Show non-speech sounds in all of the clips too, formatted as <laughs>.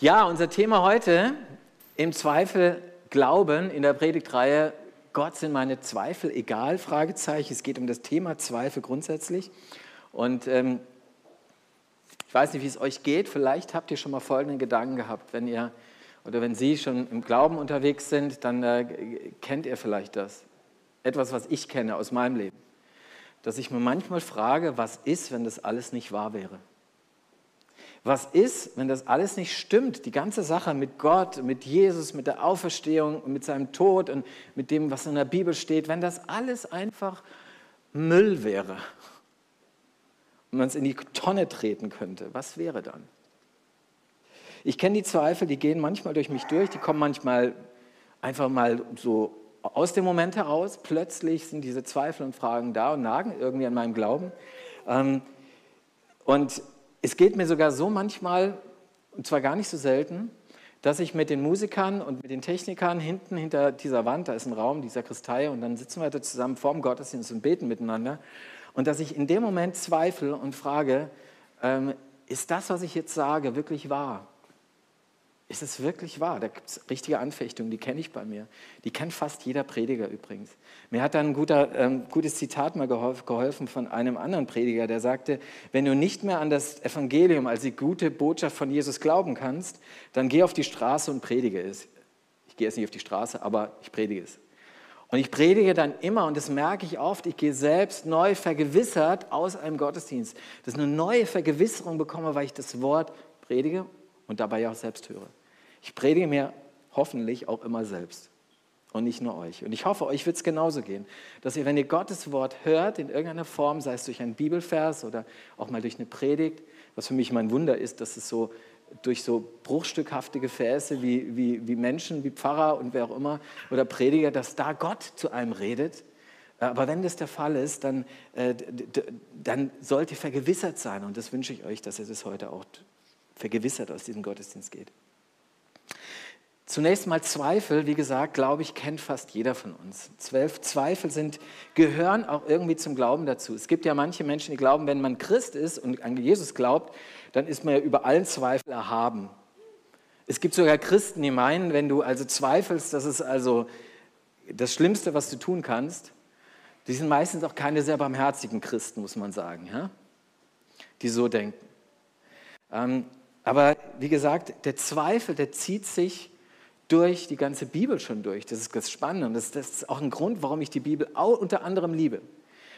Ja, unser Thema heute im Zweifel Glauben in der Predigtreihe Gott sind meine Zweifel egal? Fragezeichen. Es geht um das Thema Zweifel grundsätzlich. Und ähm, ich weiß nicht, wie es euch geht. Vielleicht habt ihr schon mal folgenden Gedanken gehabt, wenn ihr oder wenn Sie schon im Glauben unterwegs sind, dann äh, kennt ihr vielleicht das. Etwas, was ich kenne aus meinem Leben. Dass ich mir manchmal frage, was ist, wenn das alles nicht wahr wäre? Was ist, wenn das alles nicht stimmt? Die ganze Sache mit Gott, mit Jesus, mit der Auferstehung, mit seinem Tod und mit dem, was in der Bibel steht, wenn das alles einfach Müll wäre und man es in die Tonne treten könnte, was wäre dann? Ich kenne die Zweifel, die gehen manchmal durch mich durch, die kommen manchmal einfach mal so aus dem Moment heraus. Plötzlich sind diese Zweifel und Fragen da und nagen irgendwie an meinem Glauben. Ähm, und es geht mir sogar so manchmal, und zwar gar nicht so selten, dass ich mit den Musikern und mit den Technikern hinten hinter dieser Wand, da ist ein Raum, dieser Kristall, und dann sitzen wir da zusammen vorm Gottesdienst und beten miteinander. Und dass ich in dem Moment zweifle und frage, ähm, ist das, was ich jetzt sage, wirklich wahr? Ist es wirklich wahr? Da gibt es richtige Anfechtungen, die kenne ich bei mir. Die kennt fast jeder Prediger übrigens. Mir hat dann ein guter, ähm, gutes Zitat mal geholfen von einem anderen Prediger, der sagte, wenn du nicht mehr an das Evangelium als die gute Botschaft von Jesus glauben kannst, dann geh auf die Straße und predige es. Ich gehe jetzt nicht auf die Straße, aber ich predige es. Und ich predige dann immer, und das merke ich oft, ich gehe selbst neu vergewissert aus einem Gottesdienst, dass ich eine neue Vergewisserung bekomme, weil ich das Wort predige und dabei auch selbst höre. Ich predige mir hoffentlich auch immer selbst und nicht nur euch. Und ich hoffe, euch wird es genauso gehen, dass ihr, wenn ihr Gottes Wort hört, in irgendeiner Form, sei es durch einen Bibelvers oder auch mal durch eine Predigt, was für mich mein Wunder ist, dass es so durch so bruchstückhafte Gefäße wie, wie, wie Menschen, wie Pfarrer und wer auch immer oder Prediger, dass da Gott zu einem redet. Aber wenn das der Fall ist, dann, äh, dann sollt ihr vergewissert sein. Und das wünsche ich euch, dass ihr das heute auch vergewissert aus diesem Gottesdienst geht. Zunächst mal Zweifel, wie gesagt, glaube ich, kennt fast jeder von uns. Zwölf Zweifel sind, gehören auch irgendwie zum Glauben dazu. Es gibt ja manche Menschen, die glauben, wenn man Christ ist und an Jesus glaubt, dann ist man ja über allen Zweifel erhaben. Es gibt sogar Christen, die meinen, wenn du also zweifelst, das ist also das Schlimmste, was du tun kannst. Die sind meistens auch keine sehr barmherzigen Christen, muss man sagen, ja? die so denken. Ähm, aber wie gesagt, der Zweifel, der zieht sich durch die ganze Bibel schon durch. Das ist ganz spannend und das, das ist auch ein Grund, warum ich die Bibel auch unter anderem liebe.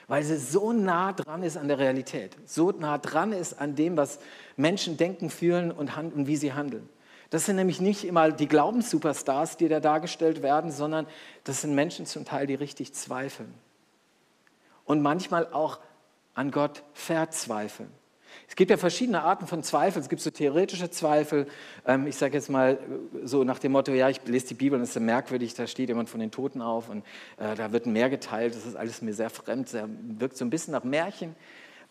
Weil sie so nah dran ist an der Realität, so nah dran ist an dem, was Menschen denken, fühlen und, und wie sie handeln. Das sind nämlich nicht immer die Glaubenssuperstars, die da dargestellt werden, sondern das sind Menschen zum Teil, die richtig zweifeln. Und manchmal auch an Gott verzweifeln. Es gibt ja verschiedene Arten von Zweifel. Es gibt so theoretische Zweifel. Ähm, ich sage jetzt mal so nach dem Motto, ja, ich lese die Bibel und es ist merkwürdig, da steht jemand von den Toten auf und äh, da wird ein Meer geteilt. Das ist alles mir sehr fremd, sehr, wirkt so ein bisschen nach Märchen.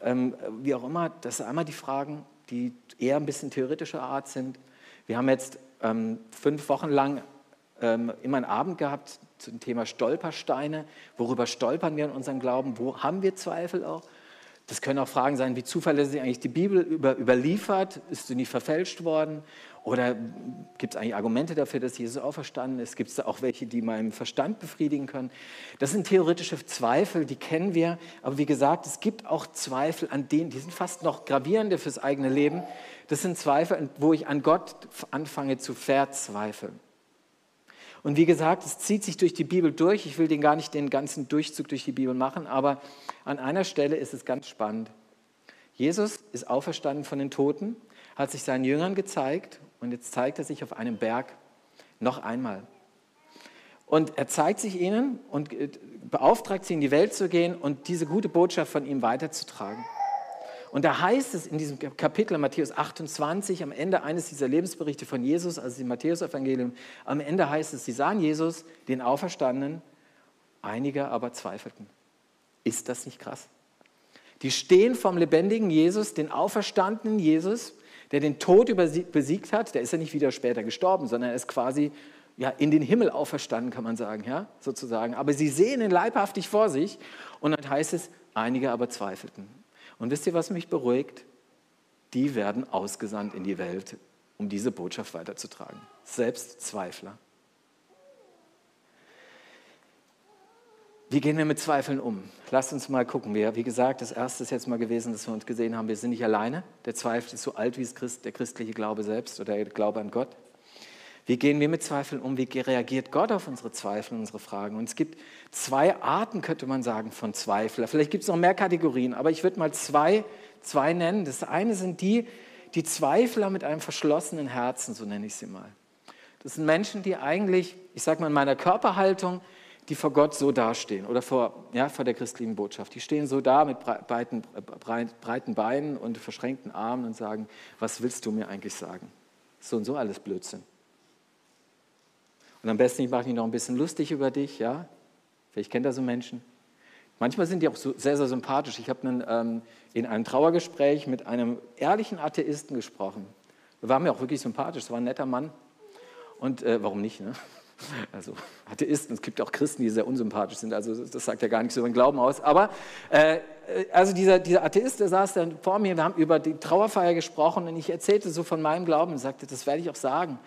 Ähm, wie auch immer, das sind einmal die Fragen, die eher ein bisschen theoretischer Art sind. Wir haben jetzt ähm, fünf Wochen lang immer einen Abend gehabt zum Thema Stolpersteine. Worüber stolpern wir in unserem Glauben? Wo haben wir Zweifel auch? Das können auch Fragen sein, wie zuverlässig eigentlich die Bibel über, überliefert, ist sie nicht verfälscht worden? Oder gibt es eigentlich Argumente dafür, dass Jesus auferstanden ist? Gibt es da auch welche, die meinen Verstand befriedigen können? Das sind theoretische Zweifel, die kennen wir. Aber wie gesagt, es gibt auch Zweifel an denen, die sind fast noch gravierender fürs eigene Leben. Das sind Zweifel, wo ich an Gott anfange zu verzweifeln. Und wie gesagt, es zieht sich durch die Bibel durch. Ich will den gar nicht den ganzen Durchzug durch die Bibel machen, aber an einer Stelle ist es ganz spannend. Jesus ist auferstanden von den Toten, hat sich seinen Jüngern gezeigt und jetzt zeigt er sich auf einem Berg noch einmal. Und er zeigt sich ihnen und äh, beauftragt sie, in die Welt zu gehen und diese gute Botschaft von ihm weiterzutragen. Und da heißt es in diesem Kapitel Matthäus 28, am Ende eines dieser Lebensberichte von Jesus, also im Matthäus-Evangelium, am Ende heißt es, sie sahen Jesus, den Auferstandenen, einige aber zweifelten. Ist das nicht krass? Die stehen vom lebendigen Jesus, den auferstandenen Jesus, der den Tod besiegt hat. Der ist ja nicht wieder später gestorben, sondern er ist quasi ja, in den Himmel auferstanden, kann man sagen, ja, sozusagen. Aber sie sehen ihn leibhaftig vor sich und dann heißt es, einige aber zweifelten. Und wisst ihr, was mich beruhigt? Die werden ausgesandt in die Welt, um diese Botschaft weiterzutragen. Selbstzweifler. Wie gehen wir mit Zweifeln um? Lasst uns mal gucken. Wir, wie gesagt, das erste ist jetzt mal gewesen, dass wir uns gesehen haben, wir sind nicht alleine. Der Zweifel ist so alt wie Christ, der christliche Glaube selbst oder der Glaube an Gott. Wie gehen wir mit Zweifeln um? Wie reagiert Gott auf unsere Zweifel, unsere Fragen? Und es gibt zwei Arten, könnte man sagen, von Zweifler. Vielleicht gibt es noch mehr Kategorien, aber ich würde mal zwei, zwei nennen. Das eine sind die, die Zweifler mit einem verschlossenen Herzen, so nenne ich sie mal. Das sind Menschen, die eigentlich, ich sage mal in meiner Körperhaltung, die vor Gott so dastehen oder vor, ja, vor der christlichen Botschaft. Die stehen so da mit breiten, breiten Beinen und verschränkten Armen und sagen, was willst du mir eigentlich sagen? So und so alles Blödsinn. Und am besten, ich mache mich noch ein bisschen lustig über dich, ja? Vielleicht kennt ihr so Menschen. Manchmal sind die auch so sehr, sehr sympathisch. Ich habe ähm, in einem Trauergespräch mit einem ehrlichen Atheisten gesprochen. Er war mir auch wirklich sympathisch, es war ein netter Mann. Und äh, warum nicht? Ne? <laughs> Also Atheisten, es gibt auch Christen, die sehr unsympathisch sind, also das sagt ja gar nichts über den Glauben aus. Aber äh, also dieser, dieser Atheist, der saß dann vor mir, wir haben über die Trauerfeier gesprochen und ich erzählte so von meinem Glauben und sagte, das werde ich auch sagen,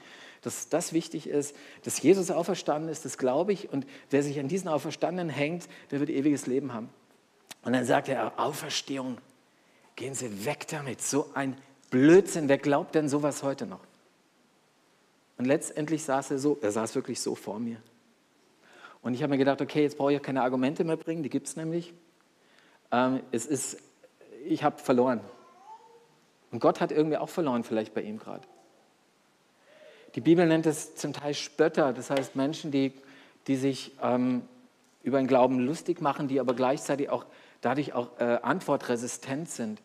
dass das wichtig ist, dass Jesus auferstanden ist, das glaube ich und wer sich an diesen Auferstandenen hängt, der wird ewiges Leben haben. Und dann sagte er, Auferstehung, gehen Sie weg damit, so ein Blödsinn, wer glaubt denn sowas heute noch? Und letztendlich saß er so, er saß wirklich so vor mir. Und ich habe mir gedacht, okay, jetzt brauche ich keine Argumente mehr bringen, die gibt es nämlich. Ähm, es ist, ich habe verloren. Und Gott hat irgendwie auch verloren, vielleicht bei ihm gerade. Die Bibel nennt es zum Teil Spötter, das heißt Menschen, die, die sich ähm, über den Glauben lustig machen, die aber gleichzeitig auch dadurch auch äh, antwortresistent sind,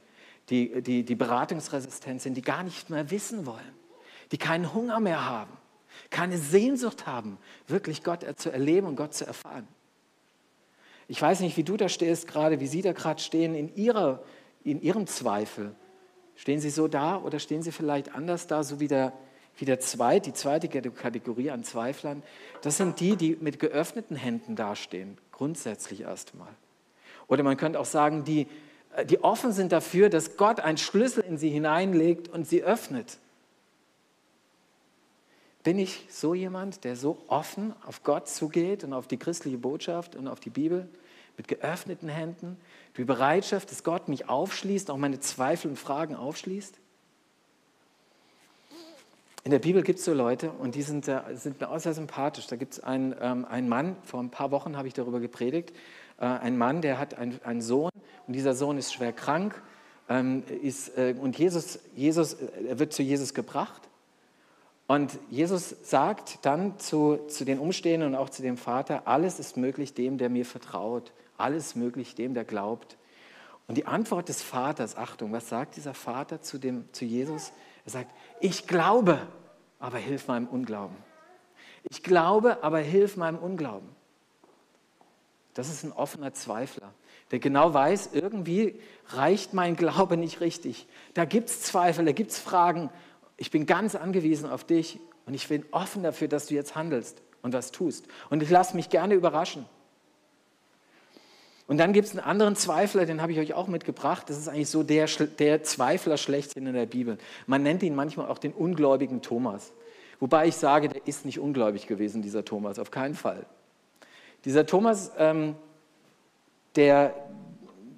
die, die, die beratungsresistent sind, die gar nicht mehr wissen wollen die keinen Hunger mehr haben, keine Sehnsucht haben, wirklich Gott zu erleben und Gott zu erfahren. Ich weiß nicht, wie du da stehst gerade, wie Sie da gerade stehen in, ihrer, in Ihrem Zweifel. Stehen Sie so da oder stehen Sie vielleicht anders da, so wie der, wie der zweit, die zweite Kategorie an Zweiflern? Das sind die, die mit geöffneten Händen dastehen, grundsätzlich erstmal. Oder man könnte auch sagen, die, die offen sind dafür, dass Gott einen Schlüssel in sie hineinlegt und sie öffnet. Bin ich so jemand, der so offen auf Gott zugeht und auf die christliche Botschaft und auf die Bibel mit geöffneten Händen? Die Bereitschaft, dass Gott mich aufschließt, auch meine Zweifel und Fragen aufschließt? In der Bibel gibt es so Leute und die sind, sind mir auch sehr sympathisch. Da gibt es einen, ähm, einen Mann, vor ein paar Wochen habe ich darüber gepredigt, äh, ein Mann, der hat einen, einen Sohn und dieser Sohn ist schwer krank ähm, ist, äh, und Jesus, Jesus, er wird zu Jesus gebracht und Jesus sagt dann zu, zu den Umstehenden und auch zu dem Vater, alles ist möglich dem, der mir vertraut. Alles möglich dem, der glaubt. Und die Antwort des Vaters, Achtung, was sagt dieser Vater zu, dem, zu Jesus? Er sagt, ich glaube, aber hilf meinem Unglauben. Ich glaube, aber hilf meinem Unglauben. Das ist ein offener Zweifler, der genau weiß, irgendwie reicht mein Glaube nicht richtig. Da gibt es Zweifel, da gibt es Fragen ich bin ganz angewiesen auf dich und ich bin offen dafür, dass du jetzt handelst und was tust. Und ich lasse mich gerne überraschen. Und dann gibt es einen anderen Zweifler, den habe ich euch auch mitgebracht. Das ist eigentlich so der, der Zweifler schlechthin in der Bibel. Man nennt ihn manchmal auch den ungläubigen Thomas. Wobei ich sage, der ist nicht ungläubig gewesen, dieser Thomas, auf keinen Fall. Dieser Thomas, ähm, der,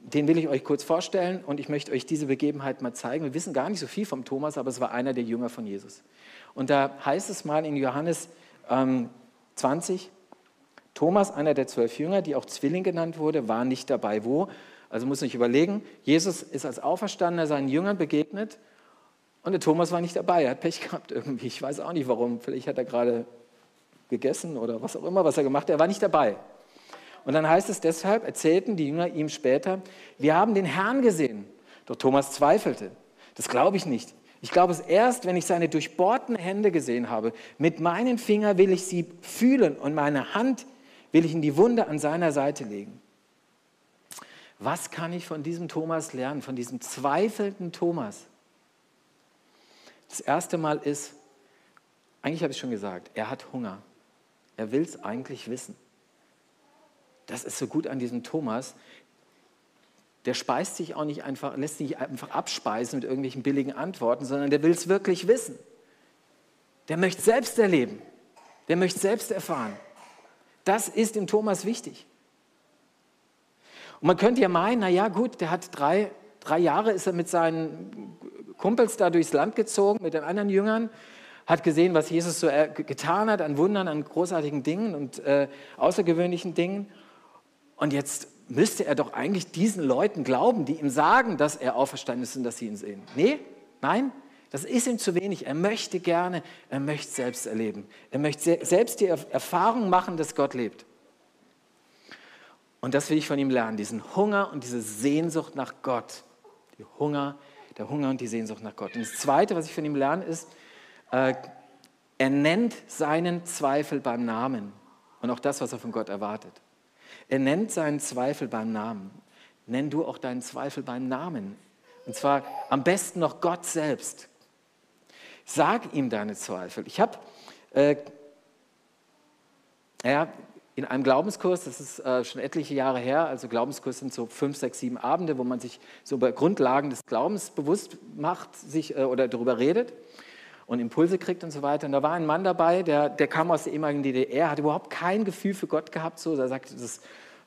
den will ich euch kurz vorstellen und ich möchte euch diese Begebenheit mal zeigen. Wir wissen gar nicht so viel vom Thomas, aber es war einer der Jünger von Jesus. Und da heißt es mal in Johannes ähm, 20, Thomas, einer der zwölf Jünger, die auch Zwilling genannt wurde, war nicht dabei. Wo? Also muss ich überlegen, Jesus ist als Auferstandener seinen Jüngern begegnet und der Thomas war nicht dabei. Er hat Pech gehabt irgendwie. Ich weiß auch nicht warum. Vielleicht hat er gerade gegessen oder was auch immer, was er gemacht hat. Er war nicht dabei. Und dann heißt es deshalb, erzählten die Jünger ihm später, wir haben den Herrn gesehen. Doch Thomas zweifelte. Das glaube ich nicht. Ich glaube es erst, wenn ich seine durchbohrten Hände gesehen habe. Mit meinen Fingern will ich sie fühlen und meine Hand will ich in die Wunde an seiner Seite legen. Was kann ich von diesem Thomas lernen, von diesem zweifelnden Thomas? Das erste Mal ist, eigentlich habe ich schon gesagt, er hat Hunger. Er will es eigentlich wissen. Das ist so gut an diesem Thomas. Der speist sich auch nicht einfach, lässt sich nicht einfach abspeisen mit irgendwelchen billigen Antworten, sondern der will es wirklich wissen. Der möchte selbst erleben. Der möchte selbst erfahren. Das ist dem Thomas wichtig. Und man könnte ja meinen, na ja, gut, der hat drei, drei Jahre ist er mit seinen Kumpels da durchs Land gezogen, mit den anderen Jüngern, hat gesehen, was Jesus so getan hat an Wundern, an großartigen Dingen und äh, außergewöhnlichen Dingen. Und jetzt müsste er doch eigentlich diesen Leuten glauben, die ihm sagen, dass er auferstanden ist und dass sie ihn sehen. Nee, nein, das ist ihm zu wenig. Er möchte gerne, er möchte selbst erleben. Er möchte selbst die Erfahrung machen, dass Gott lebt. Und das will ich von ihm lernen, diesen Hunger und diese Sehnsucht nach Gott. Die Hunger, der Hunger und die Sehnsucht nach Gott. Und das Zweite, was ich von ihm lerne, ist, äh, er nennt seinen Zweifel beim Namen und auch das, was er von Gott erwartet. Er nennt seinen Zweifel beim Namen. Nenn du auch deinen Zweifel beim Namen. Und zwar am besten noch Gott selbst. Sag ihm deine Zweifel. Ich habe äh, ja, in einem Glaubenskurs, das ist äh, schon etliche Jahre her, also Glaubenskurs sind so fünf, sechs, sieben Abende, wo man sich so über Grundlagen des Glaubens bewusst macht sich, äh, oder darüber redet und Impulse kriegt und so weiter. Und da war ein Mann dabei, der, der kam aus der ehemaligen DDR, hat überhaupt kein Gefühl für Gott gehabt. So, er sagte, das,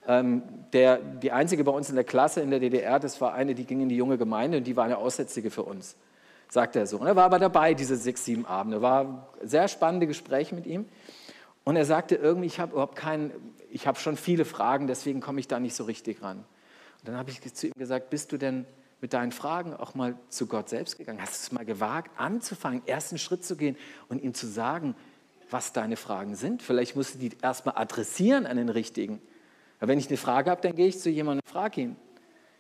ähm, der, die einzige bei uns in der Klasse in der DDR, das war eine, die ging in die junge Gemeinde und die war eine Aussätzige für uns, sagte er so. Und er war aber dabei, diese sechs, sieben Abende. War sehr spannende Gespräche mit ihm. Und er sagte irgendwie, ich habe überhaupt keinen, ich habe schon viele Fragen, deswegen komme ich da nicht so richtig ran. Und dann habe ich zu ihm gesagt, bist du denn mit deinen Fragen auch mal zu Gott selbst gegangen? Hast du es mal gewagt, anzufangen, ersten Schritt zu gehen und ihm zu sagen, was deine Fragen sind? Vielleicht musst du die erstmal adressieren an den Richtigen. Wenn ich eine Frage habe, dann gehe ich zu jemandem und frage ihn.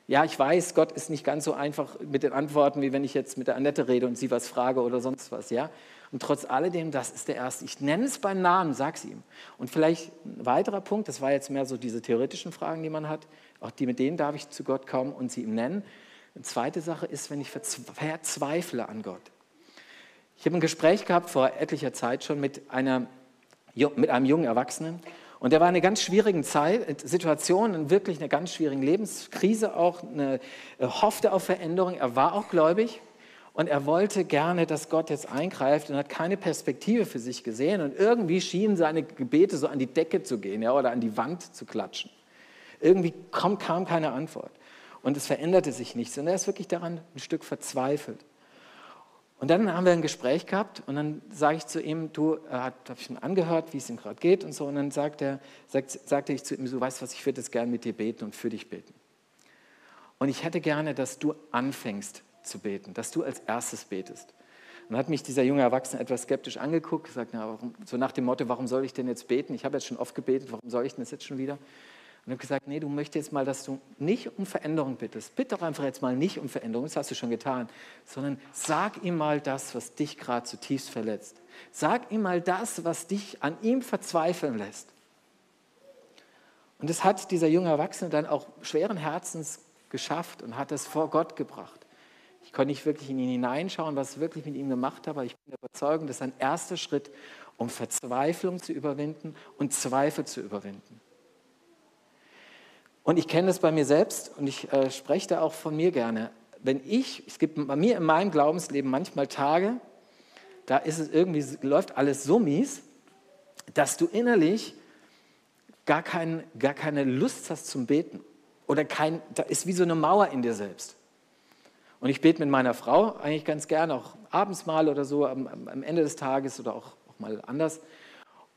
Ja, ich weiß, Gott ist nicht ganz so einfach mit den Antworten, wie wenn ich jetzt mit der Annette rede und sie was frage oder sonst was, ja. Und trotz alledem, das ist der erste. Ich nenne es beim Namen, sag's ihm. Und vielleicht ein weiterer Punkt, das war jetzt mehr so diese theoretischen Fragen, die man hat, auch die mit denen darf ich zu Gott kommen und sie ihm nennen. Eine zweite Sache ist, wenn ich verzweifle an Gott. Ich habe ein Gespräch gehabt vor etlicher Zeit schon mit, einer, mit einem jungen Erwachsenen und der war in einer ganz schwierigen Zeit, Situation, in wirklich einer ganz schwierigen Lebenskrise auch, eine, er hoffte auf Veränderung, er war auch gläubig und er wollte gerne, dass Gott jetzt eingreift und hat keine Perspektive für sich gesehen und irgendwie schienen seine Gebete so an die Decke zu gehen ja, oder an die Wand zu klatschen. Irgendwie kam, kam keine Antwort. Und es veränderte sich nichts. Und er ist wirklich daran ein Stück verzweifelt. Und dann haben wir ein Gespräch gehabt und dann sage ich zu ihm, du, er hat, habe ich ihm angehört, wie es ihm gerade geht und so. Und dann sagt er, sagt, sagte ich zu ihm, du weißt was, ich würde jetzt gerne mit dir beten und für dich beten. Und ich hätte gerne, dass du anfängst zu beten, dass du als erstes betest. Und dann hat mich dieser junge Erwachsene etwas skeptisch angeguckt, gesagt, na, warum, so nach dem Motto, warum soll ich denn jetzt beten? Ich habe jetzt schon oft gebetet, warum soll ich denn das jetzt schon wieder? Und habe gesagt, nee, du möchtest jetzt mal, dass du nicht um Veränderung bittest. Bitte doch einfach jetzt mal nicht um Veränderung, das hast du schon getan, sondern sag ihm mal das, was dich gerade zutiefst verletzt. Sag ihm mal das, was dich an ihm verzweifeln lässt. Und das hat dieser junge Erwachsene dann auch schweren Herzens geschafft und hat es vor Gott gebracht. Ich konnte nicht wirklich in ihn hineinschauen, was ich wirklich mit ihm gemacht habe, aber ich bin überzeugt, das ist ein erster Schritt, um Verzweiflung zu überwinden und Zweifel zu überwinden. Und ich kenne das bei mir selbst und ich äh, spreche da auch von mir gerne. Wenn ich, es gibt bei mir in meinem Glaubensleben manchmal Tage, da ist es irgendwie, läuft alles so mies, dass du innerlich gar, kein, gar keine Lust hast zum Beten. Oder kein, da ist wie so eine Mauer in dir selbst. Und ich bete mit meiner Frau eigentlich ganz gerne, auch abends mal oder so, am, am Ende des Tages oder auch, auch mal anders.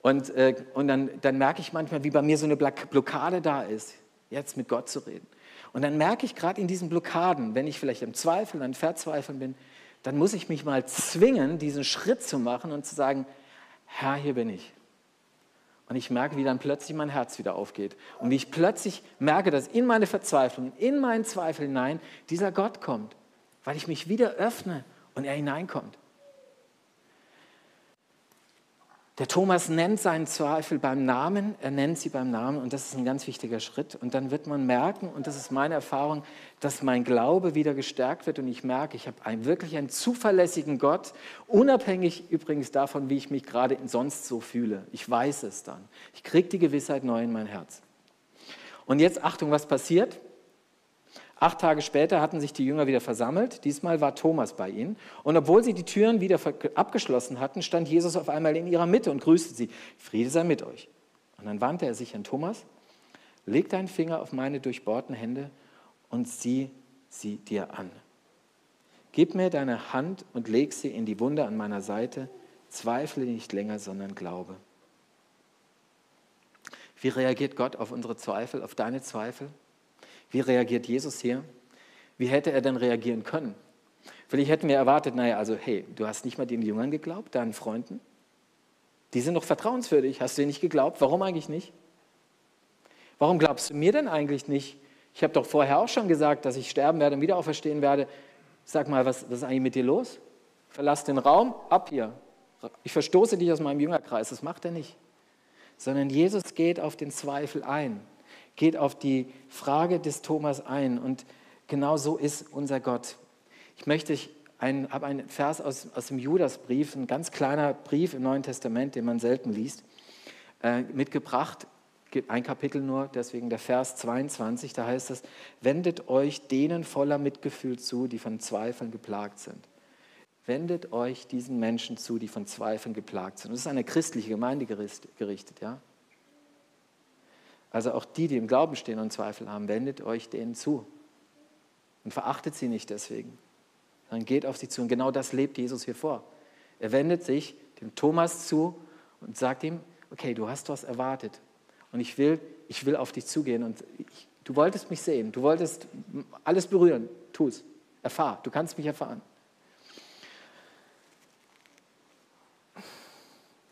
Und, äh, und dann, dann merke ich manchmal, wie bei mir so eine Blockade da ist jetzt mit Gott zu reden. Und dann merke ich gerade in diesen Blockaden, wenn ich vielleicht im Zweifel, dann Verzweifeln bin, dann muss ich mich mal zwingen, diesen Schritt zu machen und zu sagen, Herr, hier bin ich. Und ich merke, wie dann plötzlich mein Herz wieder aufgeht. Und wie ich plötzlich merke, dass in meine Verzweiflung, in meinen Zweifel hinein dieser Gott kommt, weil ich mich wieder öffne und er hineinkommt. Der Thomas nennt seinen Zweifel beim Namen, er nennt sie beim Namen und das ist ein ganz wichtiger Schritt. Und dann wird man merken, und das ist meine Erfahrung, dass mein Glaube wieder gestärkt wird und ich merke, ich habe einen, wirklich einen zuverlässigen Gott, unabhängig übrigens davon, wie ich mich gerade sonst so fühle. Ich weiß es dann. Ich kriege die Gewissheit neu in mein Herz. Und jetzt Achtung, was passiert? Acht Tage später hatten sich die Jünger wieder versammelt. Diesmal war Thomas bei ihnen. Und obwohl sie die Türen wieder abgeschlossen hatten, stand Jesus auf einmal in ihrer Mitte und grüßte sie. Friede sei mit euch. Und dann wandte er sich an Thomas, leg deinen Finger auf meine durchbohrten Hände und sieh sie dir an. Gib mir deine Hand und leg sie in die Wunde an meiner Seite. Zweifle nicht länger, sondern glaube. Wie reagiert Gott auf unsere Zweifel, auf deine Zweifel? Wie reagiert Jesus hier? Wie hätte er denn reagieren können? Vielleicht hätten wir erwartet, naja, also hey, du hast nicht mal den Jüngern geglaubt, deinen Freunden? Die sind doch vertrauenswürdig. Hast du ihnen nicht geglaubt? Warum eigentlich nicht? Warum glaubst du mir denn eigentlich nicht? Ich habe doch vorher auch schon gesagt, dass ich sterben werde und wieder auferstehen werde. Sag mal, was, was ist eigentlich mit dir los? Verlass den Raum, ab hier. Ich verstoße dich aus meinem Jüngerkreis. Das macht er nicht. Sondern Jesus geht auf den Zweifel ein geht auf die Frage des Thomas ein. Und genau so ist unser Gott. Ich möchte, ich habe einen Vers aus, aus dem Judasbrief, ein ganz kleiner Brief im Neuen Testament, den man selten liest, äh, mitgebracht. Ein Kapitel nur, deswegen der Vers 22, da heißt es, wendet euch denen voller Mitgefühl zu, die von Zweifeln geplagt sind. Wendet euch diesen Menschen zu, die von Zweifeln geplagt sind. Das ist eine christliche Gemeinde gerichtet, ja. Also auch die, die im Glauben stehen und Zweifel haben, wendet euch denen zu und verachtet sie nicht deswegen. Dann geht auf sie zu. Und genau das lebt Jesus hier vor. Er wendet sich dem Thomas zu und sagt ihm, okay, du hast was erwartet und ich will, ich will auf dich zugehen und ich, du wolltest mich sehen, du wolltest alles berühren, tu es, erfahr, du kannst mich erfahren.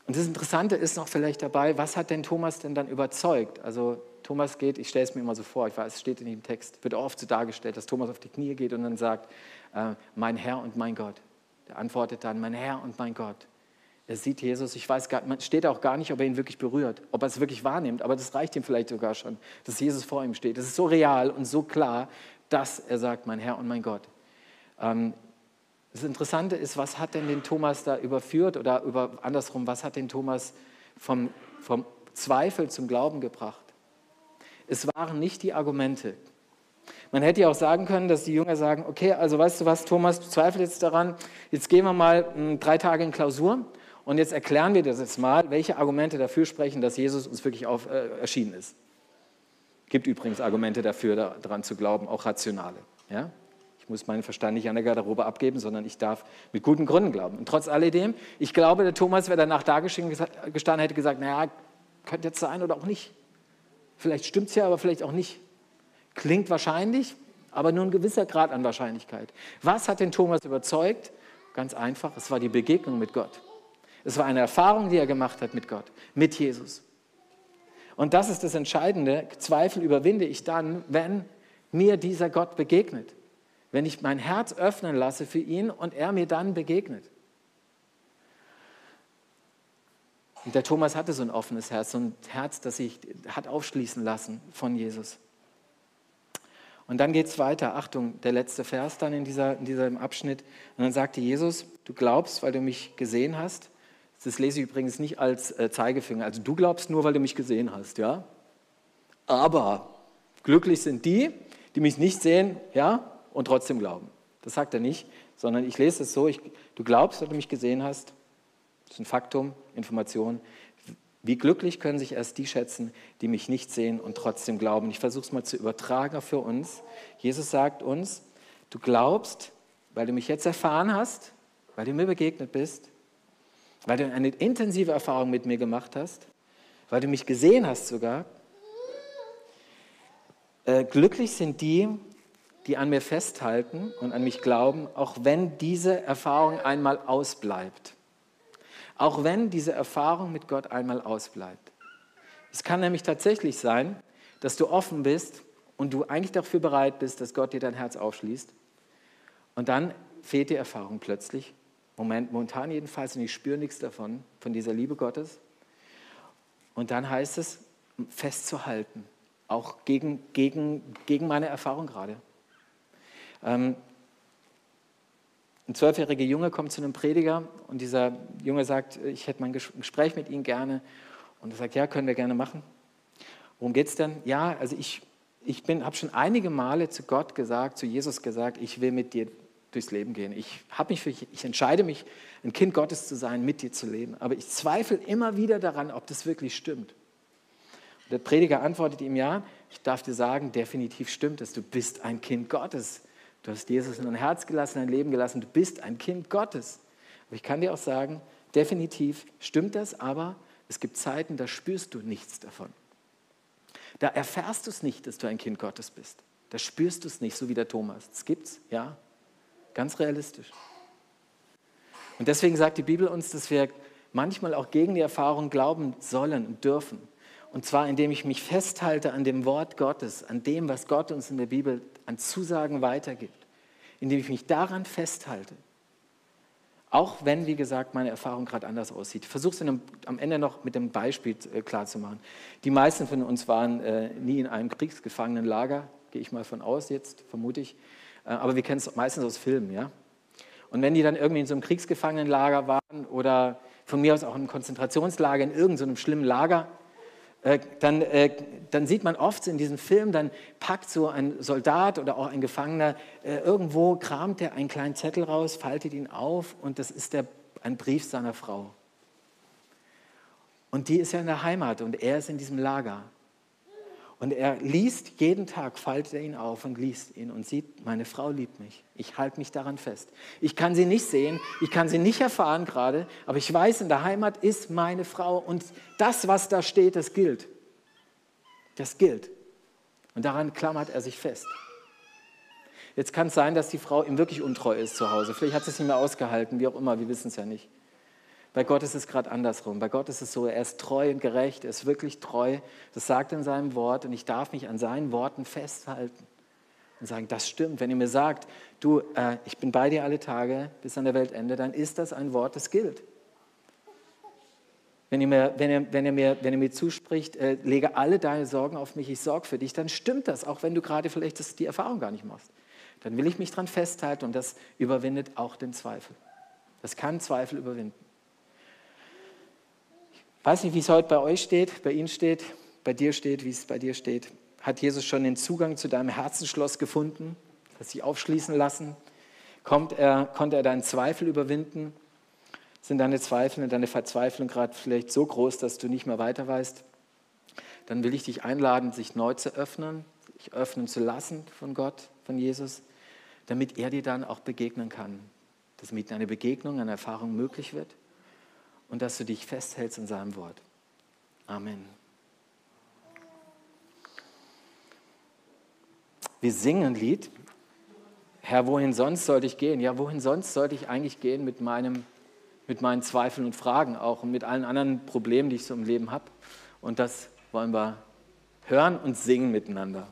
Und das Interessante ist noch vielleicht dabei, was hat denn Thomas denn dann überzeugt? Also Thomas geht, ich stelle es mir immer so vor, ich weiß, es steht in dem Text, wird oft so dargestellt, dass Thomas auf die Knie geht und dann sagt, äh, mein Herr und mein Gott. Der antwortet dann, mein Herr und mein Gott. Er sieht Jesus, ich weiß gar, man steht auch gar nicht, ob er ihn wirklich berührt, ob er es wirklich wahrnimmt, aber das reicht ihm vielleicht sogar schon, dass Jesus vor ihm steht. Das ist so real und so klar, dass er sagt, mein Herr und mein Gott. Ähm, das Interessante ist, was hat denn den Thomas da überführt oder über, andersrum, was hat den Thomas vom, vom Zweifel zum Glauben gebracht? Es waren nicht die Argumente. Man hätte ja auch sagen können, dass die Jünger sagen, okay, also weißt du was, Thomas, du zweifelst jetzt daran, jetzt gehen wir mal hm, drei Tage in Klausur und jetzt erklären wir dir das jetzt mal, welche Argumente dafür sprechen, dass Jesus uns wirklich auf, äh, erschienen ist. Gibt übrigens Argumente dafür, daran zu glauben, auch rationale. Ja? Ich muss meinen Verstand nicht an der Garderobe abgeben, sondern ich darf mit guten Gründen glauben. Und trotz alledem, ich glaube, der Thomas, wer danach da gestanden hätte, gesagt, naja, könnte jetzt sein oder auch nicht. Vielleicht stimmt es ja, aber vielleicht auch nicht. Klingt wahrscheinlich, aber nur ein gewisser Grad an Wahrscheinlichkeit. Was hat den Thomas überzeugt? Ganz einfach, es war die Begegnung mit Gott. Es war eine Erfahrung, die er gemacht hat mit Gott, mit Jesus. Und das ist das Entscheidende. Zweifel überwinde ich dann, wenn mir dieser Gott begegnet wenn ich mein Herz öffnen lasse für ihn und er mir dann begegnet. Und der Thomas hatte so ein offenes Herz, so ein Herz, das sich hat aufschließen lassen von Jesus. Und dann geht es weiter. Achtung, der letzte Vers dann in, dieser, in diesem Abschnitt. Und dann sagte Jesus, du glaubst, weil du mich gesehen hast. Das lese ich übrigens nicht als äh, Zeigefinger. Also du glaubst nur, weil du mich gesehen hast, ja. Aber glücklich sind die, die mich nicht sehen, ja und trotzdem glauben. Das sagt er nicht, sondern ich lese es so, ich, du glaubst, dass du mich gesehen hast. Das ist ein Faktum, Information. Wie glücklich können sich erst die schätzen, die mich nicht sehen und trotzdem glauben. Ich versuche es mal zu übertragen für uns. Jesus sagt uns, du glaubst, weil du mich jetzt erfahren hast, weil du mir begegnet bist, weil du eine intensive Erfahrung mit mir gemacht hast, weil du mich gesehen hast sogar. Äh, glücklich sind die, die an mir festhalten und an mich glauben, auch wenn diese Erfahrung einmal ausbleibt. Auch wenn diese Erfahrung mit Gott einmal ausbleibt. Es kann nämlich tatsächlich sein, dass du offen bist und du eigentlich dafür bereit bist, dass Gott dir dein Herz aufschließt. Und dann fehlt die Erfahrung plötzlich. Moment, momentan jedenfalls, und ich spüre nichts davon, von dieser Liebe Gottes. Und dann heißt es, festzuhalten, auch gegen, gegen, gegen meine Erfahrung gerade. Ähm, ein zwölfjähriger Junge kommt zu einem Prediger und dieser Junge sagt, ich hätte mein Gespräch mit Ihnen gerne. Und er sagt, ja, können wir gerne machen. Worum geht es denn? Ja, also ich, ich habe schon einige Male zu Gott gesagt, zu Jesus gesagt, ich will mit dir durchs Leben gehen. Ich, mich für, ich entscheide mich, ein Kind Gottes zu sein, mit dir zu leben. Aber ich zweifle immer wieder daran, ob das wirklich stimmt. Und der Prediger antwortet ihm ja, ich darf dir sagen, definitiv stimmt es. Du bist ein Kind Gottes. Du hast Jesus in dein Herz gelassen, dein Leben gelassen. Du bist ein Kind Gottes. Aber ich kann dir auch sagen, definitiv stimmt das, aber es gibt Zeiten, da spürst du nichts davon. Da erfährst du es nicht, dass du ein Kind Gottes bist. Da spürst du es nicht, so wie der Thomas. Das gibt's, ja, ganz realistisch. Und deswegen sagt die Bibel uns, dass wir manchmal auch gegen die Erfahrung glauben sollen und dürfen. Und zwar indem ich mich festhalte an dem Wort Gottes, an dem, was Gott uns in der Bibel an Zusagen weitergibt. Indem ich mich daran festhalte. Auch wenn, wie gesagt, meine Erfahrung gerade anders aussieht. Versuche es am Ende noch mit dem Beispiel äh, klarzumachen. Die meisten von uns waren äh, nie in einem Kriegsgefangenenlager, gehe ich mal von aus jetzt, vermute ich. Äh, aber wir kennen es meistens aus Filmen. Ja? Und wenn die dann irgendwie in so einem Kriegsgefangenenlager waren oder von mir aus auch in einem Konzentrationslager, in irgendeinem so schlimmen Lager, äh, dann, äh, dann, sieht man oft in diesem Film, dann packt so ein Soldat oder auch ein Gefangener, äh, irgendwo kramt er einen kleinen Zettel raus, faltet ihn auf und das ist der, ein Brief seiner Frau. Und die ist ja in der Heimat und er ist in diesem Lager. Und er liest jeden Tag, faltet er ihn auf und liest ihn und sieht, meine Frau liebt mich. Ich halte mich daran fest. Ich kann sie nicht sehen, ich kann sie nicht erfahren gerade, aber ich weiß, in der Heimat ist meine Frau und das, was da steht, das gilt. Das gilt. Und daran klammert er sich fest. Jetzt kann es sein, dass die Frau ihm wirklich untreu ist zu Hause. Vielleicht hat sie es nicht mehr ausgehalten, wie auch immer, wir wissen es ja nicht. Bei Gott ist es gerade andersrum. Bei Gott ist es so, er ist treu und gerecht, er ist wirklich treu. Das sagt er in seinem Wort und ich darf mich an seinen Worten festhalten und sagen, das stimmt. Wenn ihr mir sagt, du, äh, ich bin bei dir alle Tage bis an der Weltende, dann ist das ein Wort, das gilt. Wenn ihr mir, wenn ihr, wenn ihr mir, wenn ihr mir zuspricht, äh, lege alle deine Sorgen auf mich, ich sorge für dich, dann stimmt das, auch wenn du gerade vielleicht das, die Erfahrung gar nicht machst. Dann will ich mich daran festhalten und das überwindet auch den Zweifel. Das kann Zweifel überwinden weiß nicht, wie es heute bei euch steht, bei Ihnen steht, bei dir steht, wie es bei dir steht. Hat Jesus schon den Zugang zu deinem Herzensschloss gefunden? Hat sich aufschließen lassen? Kommt er, konnte er deinen Zweifel überwinden? Sind deine Zweifel und deine Verzweiflung gerade vielleicht so groß, dass du nicht mehr weiter weißt? Dann will ich dich einladen, sich neu zu öffnen, sich öffnen zu lassen von Gott, von Jesus, damit er dir dann auch begegnen kann. Dass mit einer Begegnung, einer Erfahrung möglich wird und dass du dich festhältst in seinem Wort. Amen. Wir singen ein Lied. Herr, wohin sonst sollte ich gehen? Ja, wohin sonst sollte ich eigentlich gehen mit, meinem, mit meinen Zweifeln und Fragen auch und mit allen anderen Problemen, die ich so im Leben habe? Und das wollen wir hören und singen miteinander.